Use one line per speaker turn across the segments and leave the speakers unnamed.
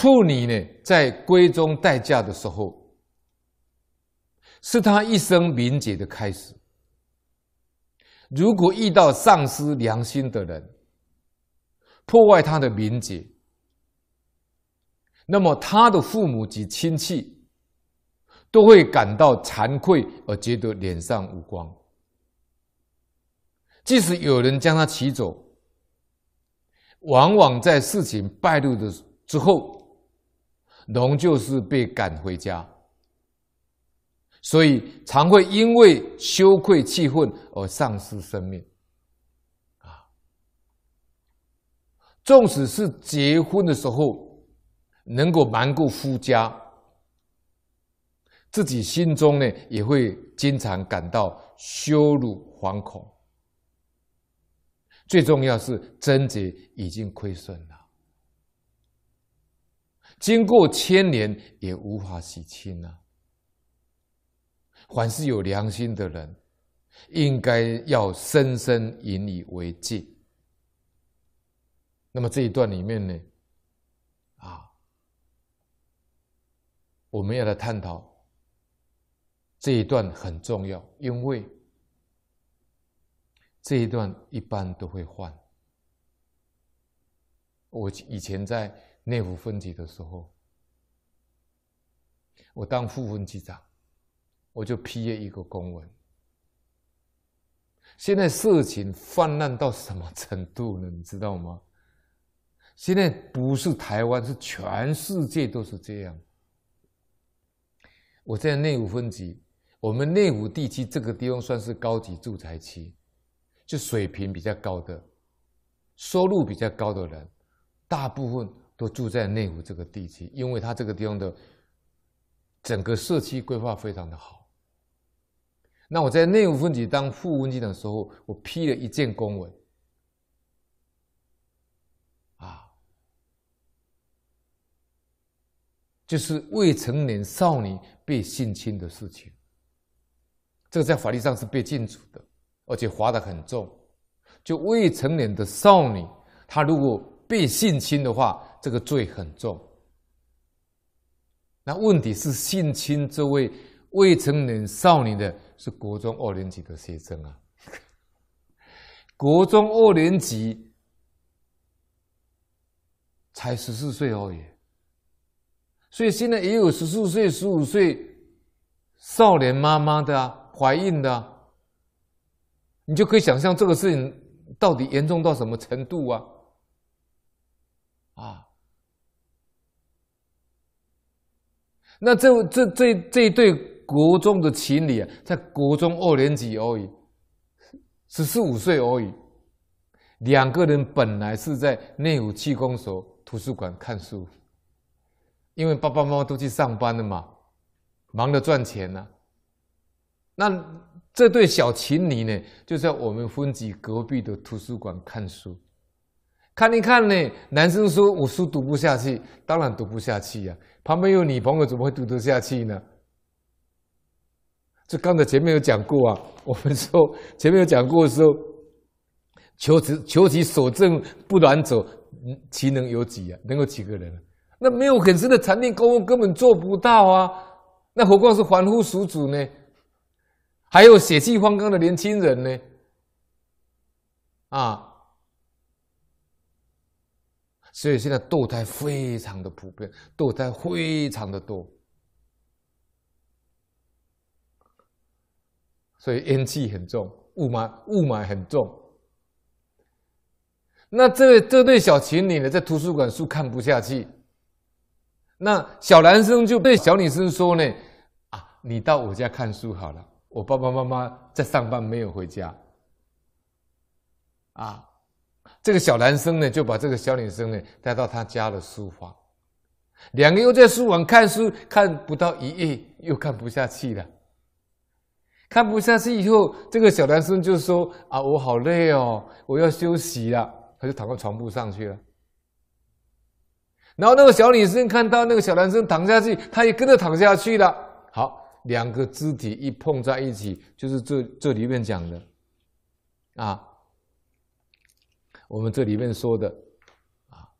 处女呢，在闺中待嫁的时候，是她一生名节的开始。如果遇到丧失良心的人，破坏她的名节，那么她的父母及亲戚都会感到惭愧，而觉得脸上无光。即使有人将她娶走，往往在事情败露的之后。龙就是被赶回家，所以常会因为羞愧气愤而丧失生命。啊，纵使是结婚的时候能够瞒过夫家，自己心中呢也会经常感到羞辱、惶恐。最重要是贞节已经亏损了。经过千年也无法洗清啊！凡是有良心的人，应该要深深引以为戒。那么这一段里面呢，啊，我们要来探讨这一段很重要，因为这一段一般都会换。我以前在。内湖分局的时候，我当副分局长，我就批了一个公文。现在色情泛滥到什么程度呢？你知道吗？现在不是台湾，是全世界都是这样。我在内务分局，我们内务地区这个地方算是高级住宅区，就水平比较高的、收入比较高的人，大部分。都住在内湖这个地区，因为它这个地方的整个社区规划非常的好。那我在内湖分局当副文局的时候，我批了一件公文，啊，就是未成年少女被性侵的事情，这个在法律上是被禁止的，而且罚得很重。就未成年的少女，她如果被性侵的话，这个罪很重。那问题是性侵这位未成年少女的是国中二年级的学生啊，国中二年级才十四岁而已，所以现在也有十四岁、十五岁少年妈妈的啊，怀孕的啊，你就可以想象这个事情到底严重到什么程度啊？啊。那这这这这一对国中的情侣啊，在国中二年级而已，十四五岁而已。两个人本来是在内湖气功所图书馆看书，因为爸爸妈妈都去上班了嘛，忙着赚钱呢、那这对小情侣呢，就在我们分局隔壁的图书馆看书，看一看呢，男生说：“我书读不下去。”当然读不下去呀、啊。旁边有女朋友，怎么会读得下去呢？这刚才前面有讲过啊。我们说前面有讲过的时候，求其求其所证不远走，其能有几啊？能有几个人、那没有很深的禅定功夫，根本做不到啊。那何况是凡夫俗子呢？还有血气方刚的年轻人呢？啊！所以现在堕胎非常的普遍，堕胎非常的多，所以阴气很重，雾霾雾霾很重。那这这对小情侣呢，在图书馆书看不下去，那小男生就对小女生说呢：“啊，你到我家看书好了，我爸爸妈妈在上班没有回家。”啊。这个小男生呢，就把这个小女生呢带到他家的书房，两个又在书房看书，看不到一页，又看不下去了。看不下去以后，这个小男生就说：“啊，我好累哦，我要休息了。”他就躺到床铺上去了。然后那个小女生看到那个小男生躺下去，她也跟着躺下去了。好，两个肢体一碰在一起，就是这这里面讲的，啊。我们这里面说的，啊，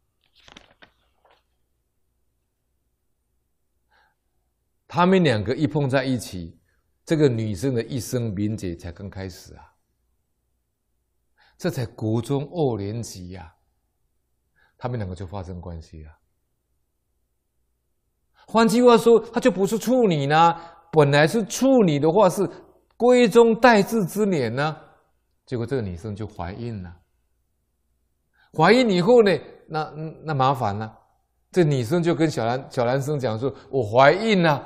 他们两个一碰在一起，这个女生的一生名节才刚开始啊！这才国中二年级呀、啊，他们两个就发生关系了。换句话说，他就不是处女呢。本来是处女的话，是闺中待字之年呢。结果这个女生就怀孕了。怀孕以后呢，那那麻烦了。这女生就跟小男小男生讲说：“我怀孕了。”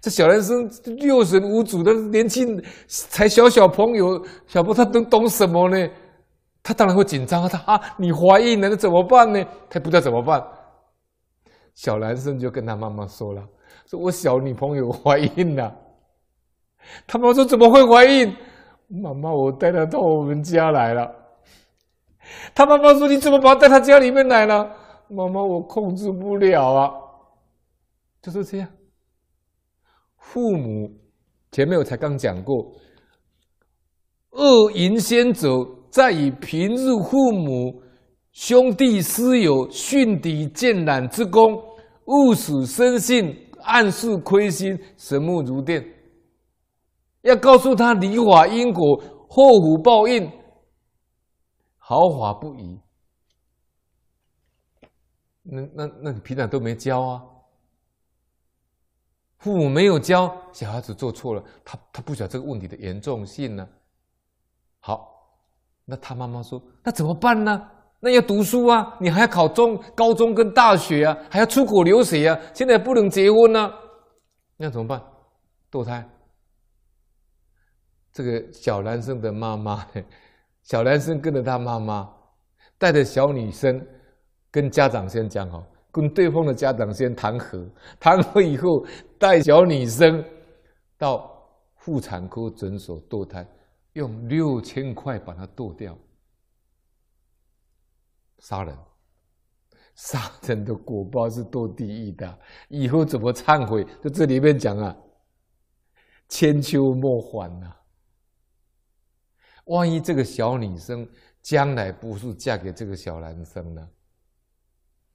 这小男生六神无主的年轻，才小小朋友，小朋友他能懂什么呢？他当然会紧张啊！他啊，你怀孕了，那怎么办呢？他不知道怎么办。小男生就跟他妈妈说了：“说我小女朋友怀孕了。”他妈妈说：“怎么会怀孕？”妈妈，我带她到我们家来了。他妈妈说：“你怎么把他带他家里面来了？”妈妈，我控制不了啊。就是这样。父母前面我才刚讲过，恶淫先走，在以平日父母。兄弟师友训敌渐染之功，勿使生信，暗示亏心，神目如电。要告诉他理法因果，祸福报应，毫发不移。那那那你平常都没教啊？父母没有教，小孩子做错了，他他不晓得这个问题的严重性呢。好，那他妈妈说，那怎么办呢？那要读书啊，你还要考中高中跟大学啊，还要出国留学啊，现在不能结婚啊，那怎么办？堕胎。这个小男生的妈妈，小男生跟着他妈妈，带着小女生，跟家长先讲好，跟对方的家长先谈和，谈和以后，带小女生到妇产科诊所堕胎，用六千块把它堕掉。杀人，杀人的果报是堕地狱的。以后怎么忏悔？就这里面讲啊，千秋莫还呐、啊。万一这个小女生将来不是嫁给这个小男生呢？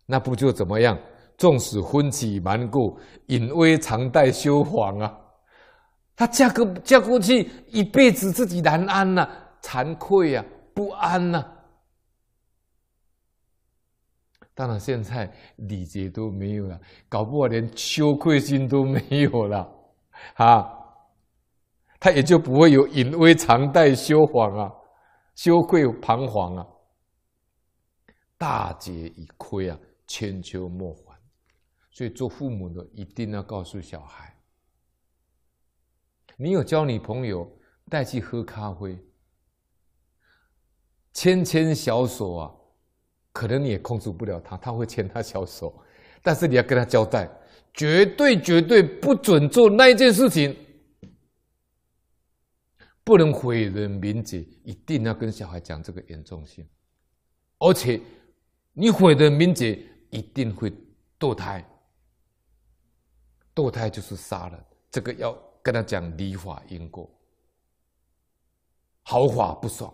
那不就怎么样？纵使婚期满过，隐微常带羞黄啊。她嫁过嫁过去，一辈子自己难安呐、啊，惭愧、啊，不安呐、啊。当然，现在礼节都没有了，搞不好连羞愧心都没有了，啊，他也就不会有隐微常带羞黄啊，羞愧彷徨啊，大节已亏啊，千秋莫还。所以做父母的一定要告诉小孩，你有交女朋友带去喝咖啡，牵牵小手啊。可能你也控制不了他，他会牵他小手，但是你要跟他交代，绝对绝对不准做那一件事情，不能毁人名节，一定要跟小孩讲这个严重性，而且你毁人名节，一定会堕胎，堕胎就是杀人，这个要跟他讲礼法因果，毫发不爽。